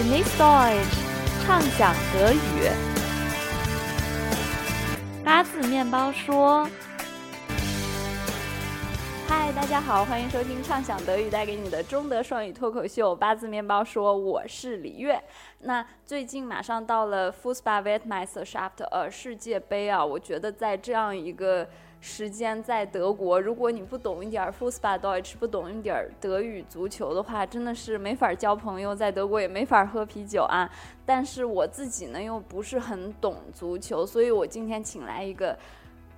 Genieß Deutsch，畅想德语。八字面包说：“嗨，大家好，欢迎收听畅想德语带给你的中德双语脱口秀《八字面包说》，我是李月。那最近马上到了 Fußball Weltmeisterschaft，呃，世界杯啊，我觉得在这样一个。”时间在德国，如果你不懂一点儿 f u s b a l l Deutsch，不懂一点儿德语足球的话，真的是没法交朋友，在德国也没法喝啤酒啊。但是我自己呢又不是很懂足球，所以我今天请来一个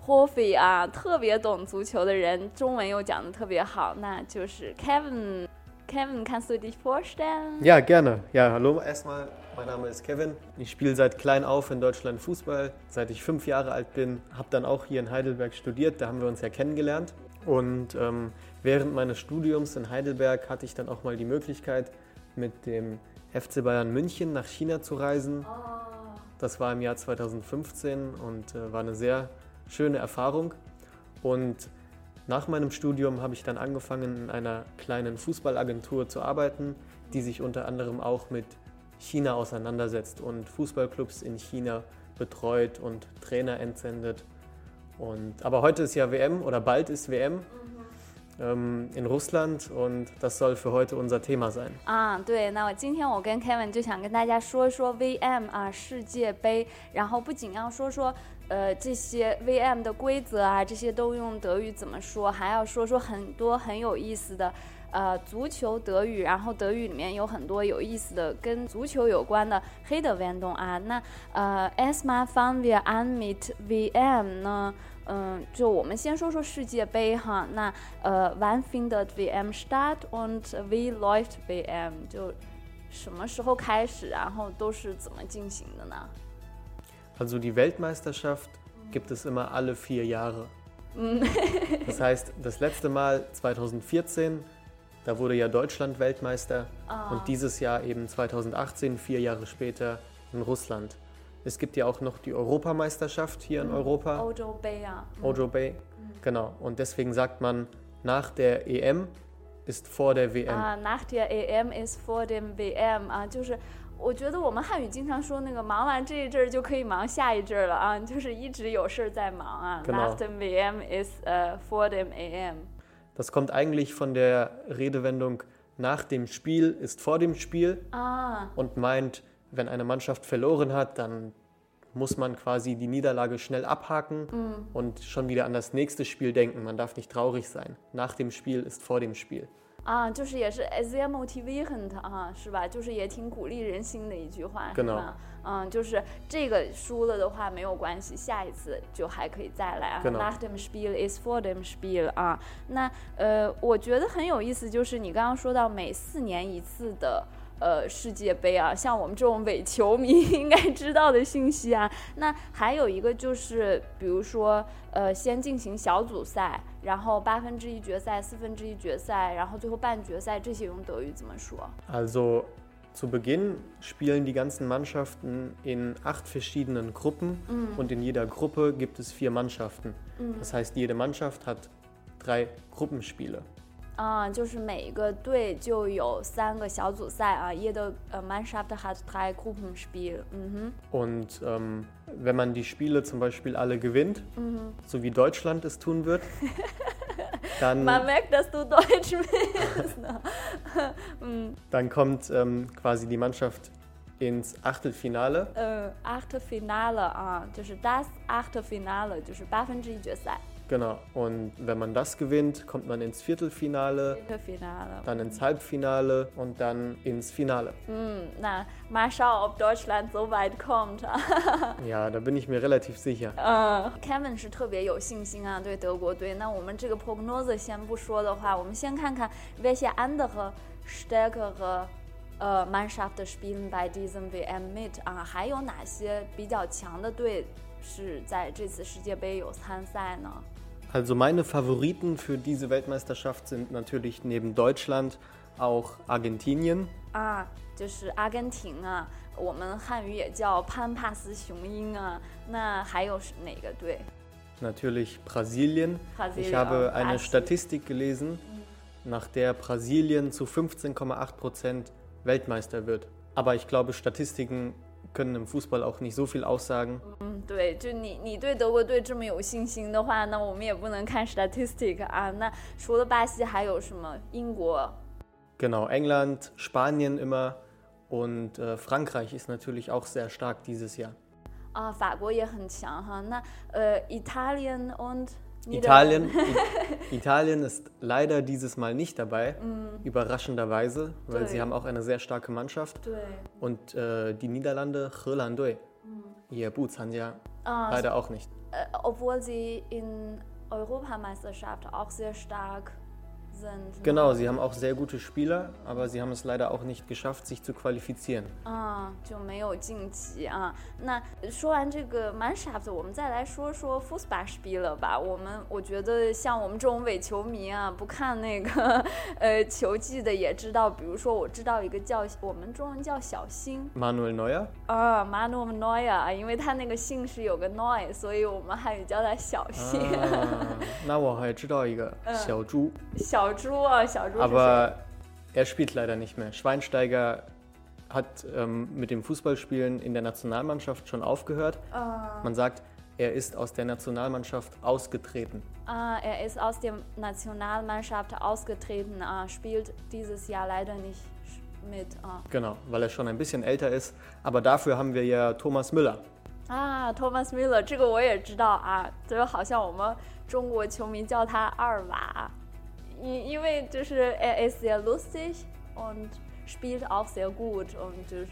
Profi 啊，特别懂足球的人，中文又讲的特别好，那就是 Kevin。Kevin, kannst du dich vorstellen? Ja, gerne. Ja, hallo erstmal. Mein Name ist Kevin. Ich spiele seit klein auf in Deutschland Fußball, seit ich fünf Jahre alt bin. Habe dann auch hier in Heidelberg studiert, da haben wir uns ja kennengelernt. Und ähm, während meines Studiums in Heidelberg hatte ich dann auch mal die Möglichkeit, mit dem FC Bayern München nach China zu reisen. Das war im Jahr 2015 und äh, war eine sehr schöne Erfahrung. Und nach meinem Studium habe ich dann angefangen, in einer kleinen Fußballagentur zu arbeiten, die sich unter anderem auch mit China auseinandersetzt und Fußballclubs in China betreut und Trainer entsendet. Und, aber heute ist ja WM oder bald ist WM. Ähm, in Russland und das soll für heute unser Thema sein. 啊，对，那我今天我跟 Kevin 就想跟大家说说 VM 啊，世界杯，然后不仅要说说 呃这些 VM 的规则啊，这些都用德语怎么说，还要说说很多很有意思的。呃，足球德语，然后德语里面有很多有意思的跟足球有关的黑的运动啊。那呃，erstmal fangen wir an mit VM 呢？嗯，就我们先说说世界杯哈。那呃，wann findet VM statt und wie läuft VM？就什么时候开始，然后都是怎么进行的呢 Also die Weltmeisterschaft gibt es immer alle vier Jahre. Mm. das heißt, das letzte Mal 2014, da wurde ja Deutschland Weltmeister oh. und ah. dieses Jahr eben 2018, vier Jahre später in Russland. Es gibt ja auch noch die Europameisterschaft hier in. Mm. Europa. Ojo Bay, ja. Mm. Ojo Bay, mm. genau. Und deswegen sagt man, nach der EM ist vor der WM. Ah, nach der EM ist vor dem WM. Ah, 就是我觉得我们汉语经常说那个忙完这一阵儿就可以忙下一阵儿了啊，就是一直有事儿在忙啊。Genau. Nach dem WM ist äh, vor dem EM. Das kommt eigentlich von der Redewendung nach dem Spiel ist vor dem Spiel ah. und meint, wenn eine Mannschaft verloren hat, dann muss man quasi die Niederlage schnell abhaken mm. und schon wieder an das nächste Spiel denken. Man darf nicht traurig sein. Nach dem Spiel ist vor dem Spiel. 啊，就是也是 sehr motivierend 啊，是吧？就是也挺鼓励人心的一句话，是吧？嗯，就是这个输了的话没有关系，下一次就还可以再来啊。Nach dem Spiel ist vor dem Spiel 啊。那呃，我觉得很有意思，就是你刚刚说到每四年一次的。呃，世界杯啊，像我们这种伪球迷 应该知道的信息啊。那还有一个就是，比如说，呃，先进行小组赛，然后八分之一决赛、四分之一决赛，然后最后半决赛，这些用德语怎么说？Also zu Beginn spielen die ganzen Mannschaften in acht verschiedenen Gruppen und in jeder Gruppe gibt es vier Mannschaften. Das heißt, jede Mannschaft hat drei Gruppenspiele. 啊，就是每个队就有三个小组赛啊，jede Mannschaft hat drei Gruppenspiele. Mhm. Und ähm, wenn man die Spiele zum Beispiel alle gewinnt, mhm. so wie Deutschland es tun wird, dann. Man merkt, dass du Deutsch bist. mhm. Dann kommt ähm, quasi die Mannschaft ins Achtelfinale. Äh, Achtelfinale 啊，就是 das Achtelfinale，就是八分之一决赛。 Genau. Und wenn man das gewinnt, kommt man ins Viertelfinale, Viertelfinale. dann ins Halbfinale und dann ins Finale. Hm, na, mal schauen, ob Deutschland so weit kommt. ja, da bin ich mir relativ sicher. Uh, Kevin 是特别有信心啊，对德国队。那我们这个 Prognose 先不说的话，我们先看看 welche andere stärkere äh, Mannschaft spielen bei diesem WM mit 啊，还有哪些比较强的队是在这次世界杯有参赛呢 ？Also meine Favoriten für diese Weltmeisterschaft sind natürlich neben Deutschland auch Argentinien. 啊，就是阿根廷啊，我们汉语也叫潘帕斯雄鹰啊。那还有是哪个队？Natürlich Brasilien. Brasilien ich habe eine Statistik gelesen, nach der Brasilien zu 15,8 Prozent Weltmeister wird. Aber ich glaube, Statistiken können im Fußball auch nicht so viel aussagen. 嗯，对，就你你对德国队这么有信心的话，那我们也不能看 statistic 啊。那除了巴西，还有什么？英国 Genau, England, Spanien immer und äh, Frankreich ist natürlich auch sehr stark dieses Jahr. 啊，法国也很强哈。那呃，Italien und Italien, Italien ist leider dieses Mal nicht dabei, mm. überraschenderweise, weil Dui. sie haben auch eine sehr starke Mannschaft. Dui. Und äh, die Niederlande, Holland, mm. ihr Buzanja ah, leider so, auch nicht. Äh, obwohl sie in Europameisterschaft auch sehr stark sind. Genau, sie haben auch sehr gute Spieler, aber sie haben es leider auch nicht geschafft, sich zu qualifizieren. 啊，就没有晋级啊。那说完这个 Mannschaft，我们再来说说 f u s b a Spiel 了吧。我们我觉得像我们这种伪球迷啊，不看那个呃球技的也知道，比如说我知道一个叫我们中文叫小新 Manuel Neuer, 啊 m a n u e Neuer 啊，因为他那个姓氏有个 Neu，所以我们汉语叫他小新。 ah, 那我还知道一个小猪，小 猪啊，小猪是谁？ aber er spielt leider nicht mehr. Schweinsteiger hat ähm, mit dem Fußballspielen in der Nationalmannschaft schon aufgehört. 啊 Man sagt, er ist aus der Nationalmannschaft ausgetreten. 啊，er ist aus der Nationalmannschaft ausgetreten, ah, spielt dieses Jahr leider nicht mit. Ah. Genau, weil er schon ein bisschen älter ist. Aber dafür haben wir ja Thomas Müller. 啊，Thomas Müller，这个我也知道啊，就是好像我们中国球迷叫他二娃， 因因为就是 er ist sehr lustig und spielt auch sehr gut und 就是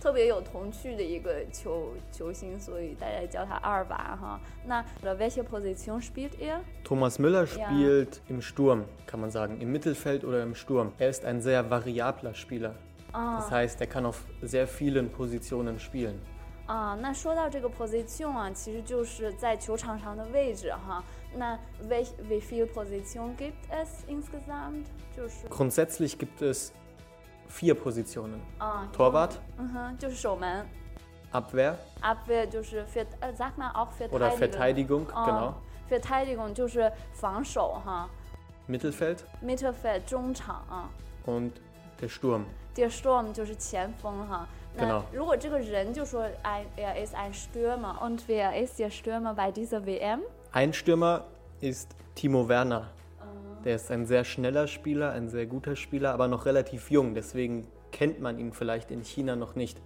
特别有童趣的一个球球星，所以大家叫他二娃哈。那 welche Position spielt er？ Thomas Müller Ja. spielt im Sturm, kann man sagen, im Mittelfeld oder im Sturm. Er ist ein sehr variabler Spieler. Das heißt, er kann auf sehr vielen Positionen spielen. 啊，那说到这个 position 啊，其实就是在球场上的位置哈。那 wie wie viel Position gibt es insgesamt？就是， Grundsätzlich gibt es vier Positionen. 啊， Torwart, 嗯哼，就是守门 Abwehr Abwehr 就是 ver 呃，sag mal auch oder Verteidigung。 Verteidigung, 啊 genau. Verteidigung 就是防守哈。 Mittelfeld Mittelfeld 中场啊。 und der Sturm. Der Sturm 就是前锋哈。 那 Genau 如果这个人就说 ein er ist ein Stürmer und wer ist der Stürmer bei dieser WM？ Ein Stürmer ist Timo Werner. Der ist ein sehr schneller Spieler, ein sehr guter Spieler, aber noch relativ jung. Deswegen kennt man ihn vielleicht in China noch nicht.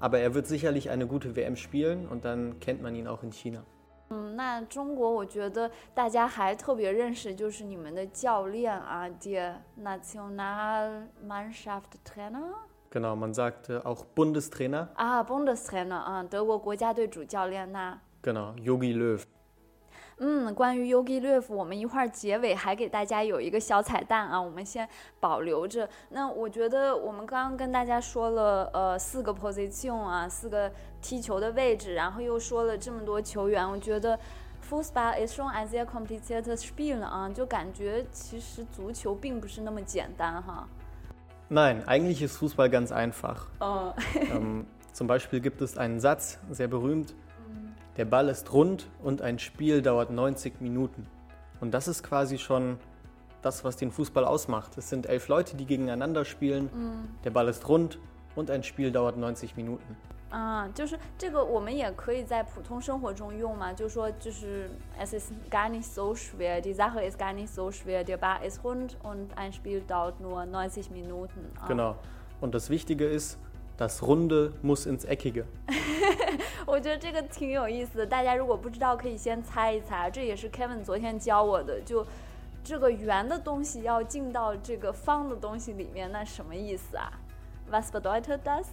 Aber er wird sicherlich eine gute WM spielen und dann kennt man ihn auch in China. 嗯，那中国我觉得大家还特别认识就是你们的教练啊，der Nationalmannschaft-Trainer Genau, man sagt äh, auch Bundestrainer. Ah,，Bundestrainer 啊，德国国家队主教练那。Genau, Yogi Löw. 嗯，关于 Yogi Löw，我们一会儿结尾还给大家有一个小彩蛋啊，我们先保留着。那我觉得我们刚刚跟大家说了，呃，四个 position 啊，四个踢球的位置，然后又说了这么多球员，我觉得 Fußball ist schon ein sehr kompliziertes Spiel 啊，就感觉其实足球并不是那么简单哈。Nein, eigentlich ist Fußball ganz einfach. 嗯 ähm, zum Beispiel gibt es einen Satz, sehr berühmt. Der Ball ist rund und ein Spiel dauert 90 Minuten. Und das ist quasi schon das, was den Fußball ausmacht. Es sind elf Leute, die gegeneinander spielen. Der Ball ist rund und ein Spiel dauert 90 Minuten. 啊，就是这个我们也可以在普通生活中用嘛，就说就是 es ist gar nicht so schwer, die Sache ist gar nicht so schwer, der Bar ist rund und ein Spiel dauert nur 90 Minuten 啊。Genau. Und das Wichtige ist, das Runde muss ins Eckige. 我觉得这个挺有意思的，大家如果不知道，可以先猜一猜，这也是 Kevin 昨天教我的，就这个圆的东西要进到这个方的东西里面，那什么意思啊？Was bedeutet das？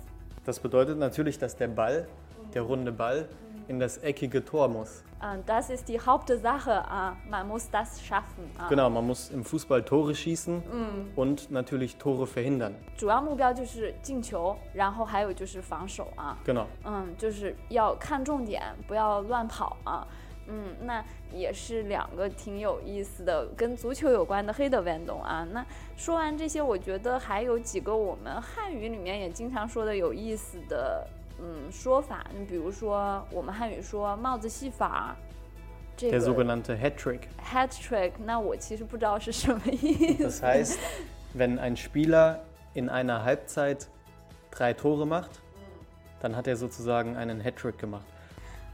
Das bedeutet natürlich, dass der Ball, der runde Ball, in das eckige Tor muss. 嗯，das ist die Hauptsache 啊，man muss das schaffen 啊。 Genau, man muss im Fußball Tore schießen und natürlich Tore verhindern. 主要目标就是进球，然后还有就是防守啊。 Genau. 嗯，就是要看重点，不要乱跑啊。 嗯，那也是两个挺有意思的，跟足球有关的黑的运动啊。那说完这些，我觉得还有几个我们汉语里面也经常说的有意思的嗯说法，你比如说我们汉语说帽子戏法，这 Der 个 sogenannte Hattrick. hat trick，那我其实不知道是什么意思。Das heißt, wenn ein Spieler in einer Halbzeit drei Tore macht, dann hat er sozusagen einen Hattrick gemacht.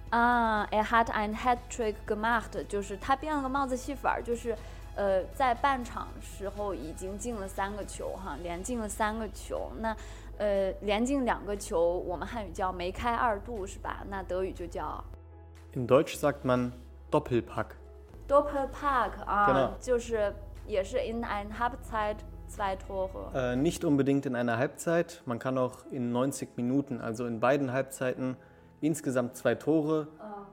啊，it had an hat trick gemacht，就是他变了个帽子戏法，就是呃，在半场时候已经进了三个球哈，连进了三个球。那呃，连进两个球，我们汉语叫梅开二度是吧？那德语就叫 In Deutsch sagt man Doppelpack. Doppelpack 啊 Genau 就是也是 in ein Halbzeit zwei Tore。 Äh, nicht unbedingt in einer Halbzeit, man kann auch in 90 Minuten, also in beiden Halbzeiten, insgesamt zwei Tore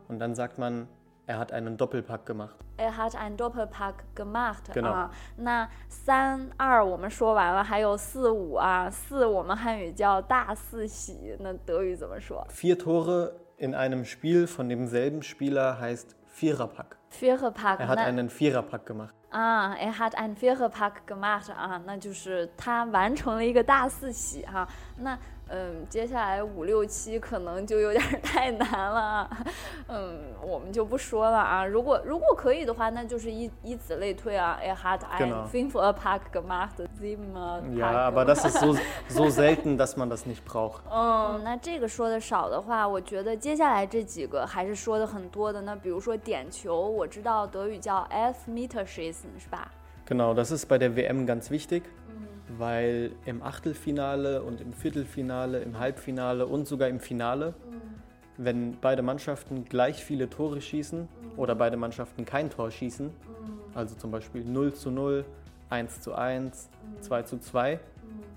und dann sagt man, er hat einen Doppelpack gemacht. Er hat ein Doppelpack gemacht Genau 啊。那三二我们说完了，还有四五啊，四我们汉语叫大四喜，那德语怎么说 Vier Tore in einem Spiel von demselben Spieler heißt Viererpack. Viererpack？ Er hat 那 einen Viererpack gemacht. 啊，er hat ein Viererpack gemacht 啊，那就是他完成了一个大四喜哈、那 嗯，接下来五六七可能就有点太难了啊，嗯，我们就不说了啊。如果如果可以的话，那就是以以此类推啊。Er hat ein Genau. Fünferpack gemacht, siebenpack。Ja, aber das ist so, so selten, dass man das nicht braucht. 嗯，那这个说的少的话，我觉得接下来这几个还是说的很多的。那比如说点球，我知道德语叫 Elfmeterschießen 是吧？Genau, das ist bei der WM ganz wichtig, weil im Achtelfinale und im Viertelfinale, im Halbfinale und sogar im Finale, wenn beide Mannschaften gleich viele Tore schießen oder beide Mannschaften kein Tor schießen, also zum Beispiel 0 zu 0, 1 zu 1, 2 zu 2,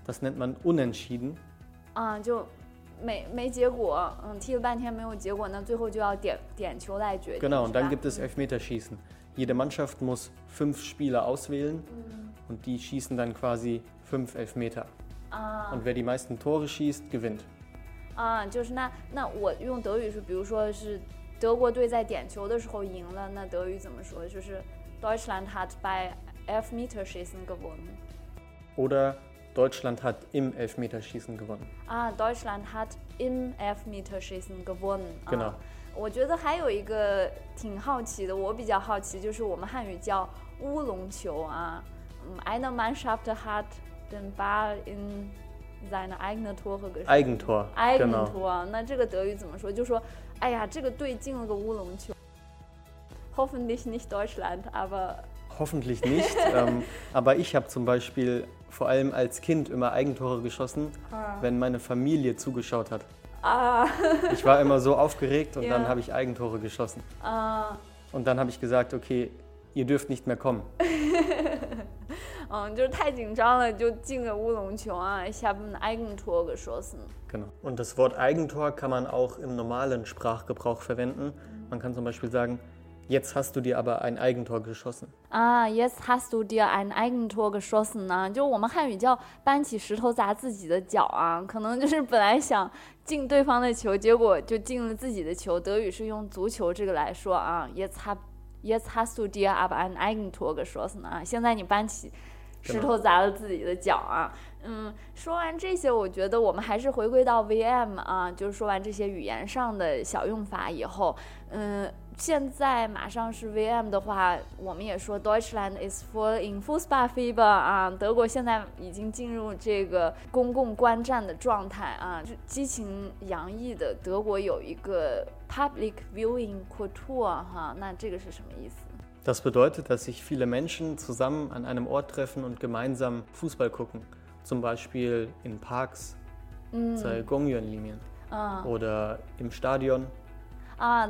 das nennt man unentschieden. 啊，就没没结果，嗯，踢了半天没有结果，那最后就要点点球来决定。 Genau, 是 und dann 吧 gibt es Elfmeterschießen. Jede Mannschaft muss fünf Spieler auswählen und die schießen dann quasi fünf Elfmeter. 啊 Und wer die meisten Tore schießt, gewinnt. 啊，就是那那我用德语是，比如说是德国队在点球的时候赢了，那德语怎么说？就是 Deutschland hat bei Elfmeterschießen gewonnen。 Oder Deutschland hat im Elfmeterschießen gewonnen. 啊，Deutschland hat im Elfmeterschießen gewonnen 啊。 Genau 我觉得还有一个挺好奇的，我比较好奇，就是我们汉语叫乌龙球啊。嗯，eine Mannschaft hat den Ball in seine eigene Tore geschossen。 Eigentor. Genau. Eigentor，那这个德语怎么说？就说，哎呀，这个队进了个乌龙球。Hoffentlich nicht Deutschland, aber Hoffentlich nicht. ähm, aber ich habe zum Beispiel vor allem als Kind immer Eigentore geschossen, wenn meine Familie zugeschaut hat. 啊 Ich war immer so aufgeregt und Ja. dann habe ich Eigentore geschossen. 啊 Und dann habe ich gesagt, okay, ihr dürft nicht mehr kommen. 嗯，就是太紧张了，就进个乌龙球啊！Ich habe ein Eigentor geschossen。Genau. Und das Wort Eigentor kann man auch im normalen Sprachgebrauch verwenden. Man kann zum Beispiel sagen, jetzt hast du dir aber ein Eigentor geschossen. 啊，Yes, hast du dir ein Eigentor geschossen 呢？就我们汉语叫搬起石头砸自己的脚啊，可能就是本来想进对方的球，结果就进了自己的球。德语是用足球这个来说啊，Yes, hab Jetzt hast du dir aber ein Eigentor geschossen 啊！现在你搬起石头砸了自己的脚啊！嗯，说完这些，我觉得我们还是回归到 VM 啊，就是说完这些语言上的小用法以后，嗯，现在马上是 VM 的话，我们也说 Deutschland is full in Fußballfieber 啊，德国现在已经进入这个公共观战的状态啊，就激情洋溢的德国有一个 public viewing c o u t u r e 哈，那这个是什么意思？Das bedeutet, dass sich viele Menschen zusammen an einem Ort treffen und gemeinsam Fußball gucken. Zum Beispiel in Parks, mm. sei Gongyuan-Linien ah. oder im Stadion. Ah,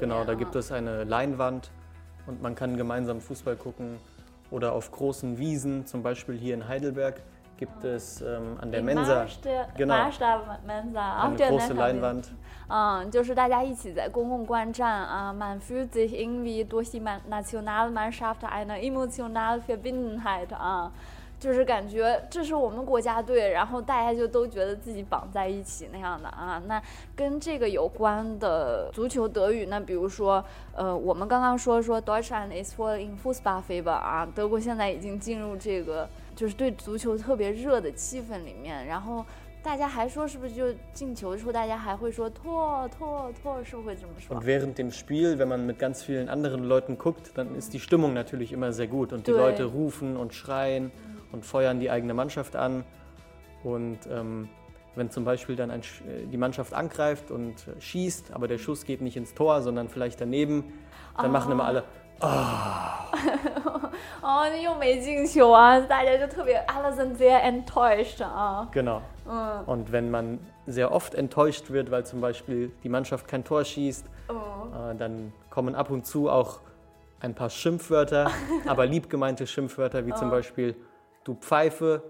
genau, da gibt es eine Leinwand und man kann gemeinsam Fußball gucken oder auf großen Wiesen, zum Beispiel hier in Heidelberg gibt es ähm, an der Die Mensa Marsch der, Genau. Marsch der Mensa, auf eine der große Neckarwiese Leinwand. 嗯，就是大家一起在公共观战啊，man fühlt sich irgendwie durch die Man- Nationalmannschaft eine emotionale Verbundenheit 啊，就是感觉这是我们国家队，然后大家就都觉得自己绑在一起那样的啊。那跟这个有关的足球德语，那比如说，呃，我们刚刚说说 Deutschland is full in Fußballfieber 啊，德国现在已经进入这个 就是对足球特别热的气氛里面，然后。大家还说是不是就进球的时候，大家还会说拓拓拓，是不是会这么说 Und？während dem Spiel, wenn man mit ganz vielen anderen Leuten guckt, dann ist die Stimmung natürlich immer sehr gut. Und die Dui. Leute rufen und schreien und feuern die eigene Mannschaft an. Und ähm, wenn zum Beispiel dann ein, äh, die Mannschaft angreift und äh, schießt, aber der Schuss geht nicht ins Tor, sondern vielleicht daneben, dann oh. machen immer alle, oh. 哦，又没进球啊，大家就特别，alle sind sehr enttäuscht 啊。 Genau. Mm. Und wenn man sehr oft enttäuscht wird, weil zum Beispiel die Mannschaft kein Tor schießt, Oh. äh, dann kommen ab und zu auch ein paar Schimpfwörter, aber liebgemeinte Schimpfwörter wie zum Beispiel du Pfeife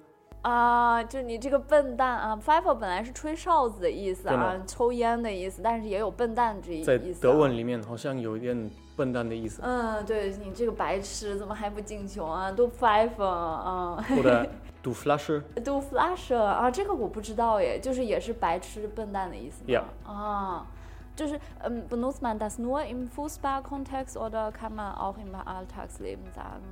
啊，就你这个笨蛋啊 p f i f e 本来是吹哨子的意思啊，抽烟的意思，但是也有笨蛋这一在意思、德啊。文里面好像有一点笨蛋的意思。嗯，对你这个白痴怎么还不进球啊？都 p f i f e 啊 Oder du Flasche.，do flash 啊，这个我不知道耶，就是也是白痴笨蛋的意思 Yeah 啊。就是嗯，benutzt man das nur im Fußballkontext oder kann man auch im Alltagsleben sagen?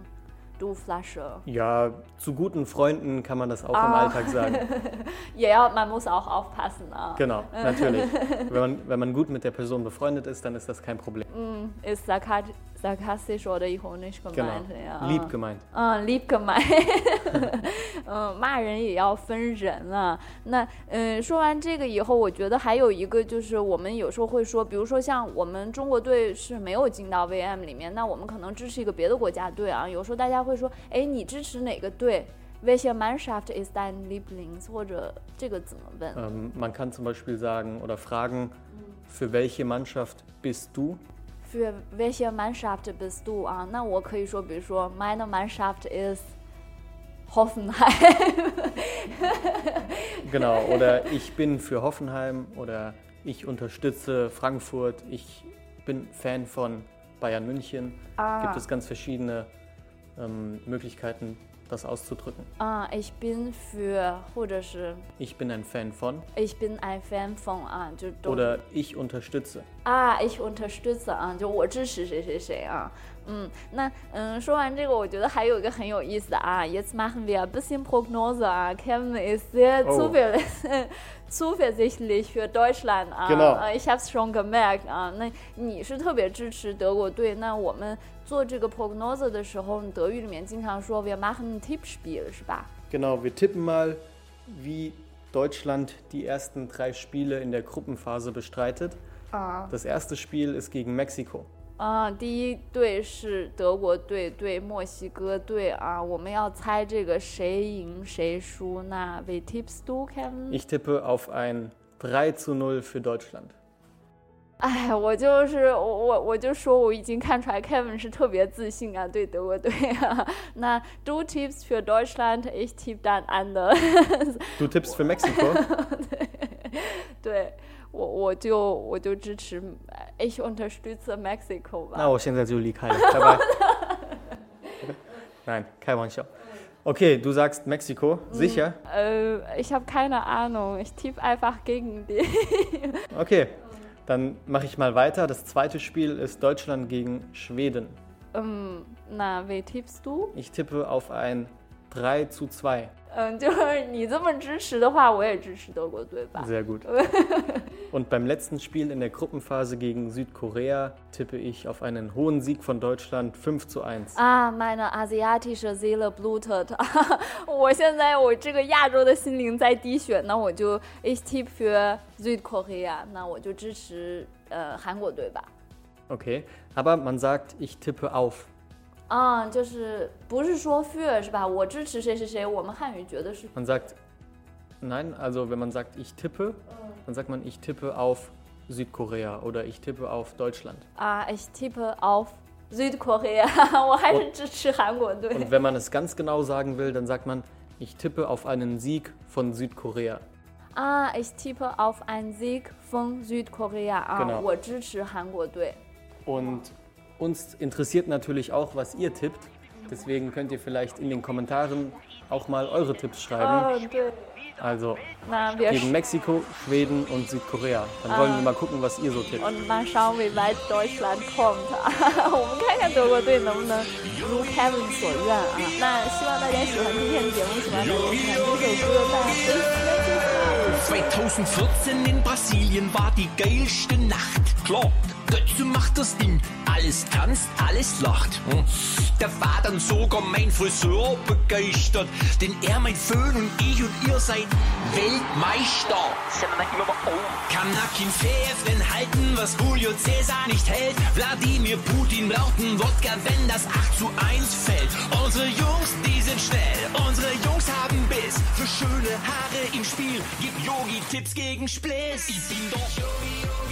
du Flasche. Ja, zu guten Freunden kann man das auch ah. im Alltag sagen. ja, man muss auch aufpassen. Ah. Genau, natürlich. wenn, man, wenn man gut mit der Person befreundet ist, dann ist das kein Problem. Mm, ist sarkastisch halt, sarkastisch oder ironisch Genau. gemeint. Ja. Lieb gemeint. 嗯，lieb gemeint，嗯，骂人也要分人啊。那嗯，说完这个以后，我觉得还有一个就是，我们有时候会说，比如说像我们中国队是没有进到 VM 里面，那我们可能支持一个别的国家队啊。有时候大家会说，哎，你支持哪个队？Welche Mannschaft ist dein Lieblings？或者这个怎么问？Ähm, man kann zum Beispiel sagen oder fragen, für welche Mannschaft bist du? Für welche Mannschaft bist du 啊？那我可以说，比如说，meine Mannschaft ist Hoffenheim。 Genau, oder ich bin für Hoffenheim oder ich unterstütze Frankfurt, ich bin Fan von Bayern München. Gibt es ganz verschiedene ähm, Möglichkeiten, das auszudrücken. 啊、i c h bin für，或者是 Ich bin ein Fan von ich bin ein Fan von 啊，就都 oder ich unterstütze. 啊，ich unterstütze 啊，就我支持谁谁谁啊。嗯，那嗯，说完这个，我觉得还有一个很有意思的啊，jetzt machen wir ein bisschen Prognose 啊，Kevin ist sehr Oh. zuversichtlich zuversichtlich für Deutschland 啊， Genau. 呃，ich hab's schon gemerkt 啊，那你是特别支持德国队，那我们做这个 Prognose 的时候，德语里面经常说 wir machen ein Tippspiel 是吧？ Genau, wir tippen mal, wie Deutschland die ersten drei Spiele in der Gruppenphase bestreitet. Das erste Spiel ist gegen Mexiko. 啊，第一队是德国队对墨西哥队啊，我们要猜这个谁赢谁输。那 w tippst du, Kevin？ Ich tippe auf ein 3 zu 0 für Deutschland. 哎，我就是我我我就说我已经看出来 Kevin 是特别自信啊，对德国队啊。那 du tippst für Deutschland，ich tipp dann anders。 Du tippst für Mexiko? 对我我就我就支持 ich unterstütze Mexiko. War. Na, ich jetzt Bye bye. Nein, kein Warnshow. Okay, du sagst Mexiko, hm. sicher? Mm, äh, ich habe keine Ahnung. Ich tippe einfach gegen die. okay, dann mache ich mal weiter. Das zweite Spiel ist Deutschland gegen Schweden. Ähm, na, wie tippst du? Ich tippe auf ein 3 zu 2. 嗯，就是你这么支持的话，我也支持德国队吧。 Sehr gut. Und beim letzten Spiel in der Gruppenphase gegen Südkorea tippe ich auf einen hohen Sieg von Deutschland 5 zu 1. 啊，meine asiatische Seele blutet。我现在我这个亚洲的心灵在滴血，那我就 ich tippe für Südkorea，那我就支持呃韩国队吧。 Okay, aber man sagt, ich tippe auf. 啊，就是不是说 für 是吧？我支持谁谁谁，我们汉语觉得是 Man sagt, nein, also wenn man sagt, ich tippe, dann sagt man, ich tippe auf Südkorea oder ich tippe auf Deutschland. 啊，ich tippe auf Südkorea，我还是支持韩国队。 Und wenn man es ganz genau sagen will, dann sagt man, ich tippe auf einen Sieg von Südkorea. 啊，ich tippe auf einen Sieg von Südkorea 啊 Genau 我支持韩国队。 Und uns interessiert natürlich auch, was ihr tippt. Deswegen könnt ihr vielleicht in den Kommentaren auch mal eure Tipps schreiben. 哦，对， Also 那 wir gegen Mexiko, Schweden und Südkorea. Dann wollen wir mal gucken, was ihr so tippt. und mal schauen, wie weit Deutschland kommt 啊。我们看看德国队能不能如 Kevin 所愿啊。那希望大家喜欢今天的节目，喜欢大家喜欢这首歌，大家 please like it. 2014 in Brasilien war die geilste Nacht. Klar, Götze macht das Ding, alles tanzt, alles lacht. Hm. Da war dann sogar mein Friseur begeistert, denn er, mein Föhn und ich und ihr seid Weltmeister. Oh. Kann Nakin denn halten, was Julio Cäsar nicht hält. Wladimir Putin braucht einen Wodka, wenn das 8 zu 1 fällt. Unsere Jungs, die sind schnell, unsere Jungs haben Biss. Für schöne Haare im Spiel, gib Yogi Tipps gegen Spliss. Ich bin doch Yogi, Yogi.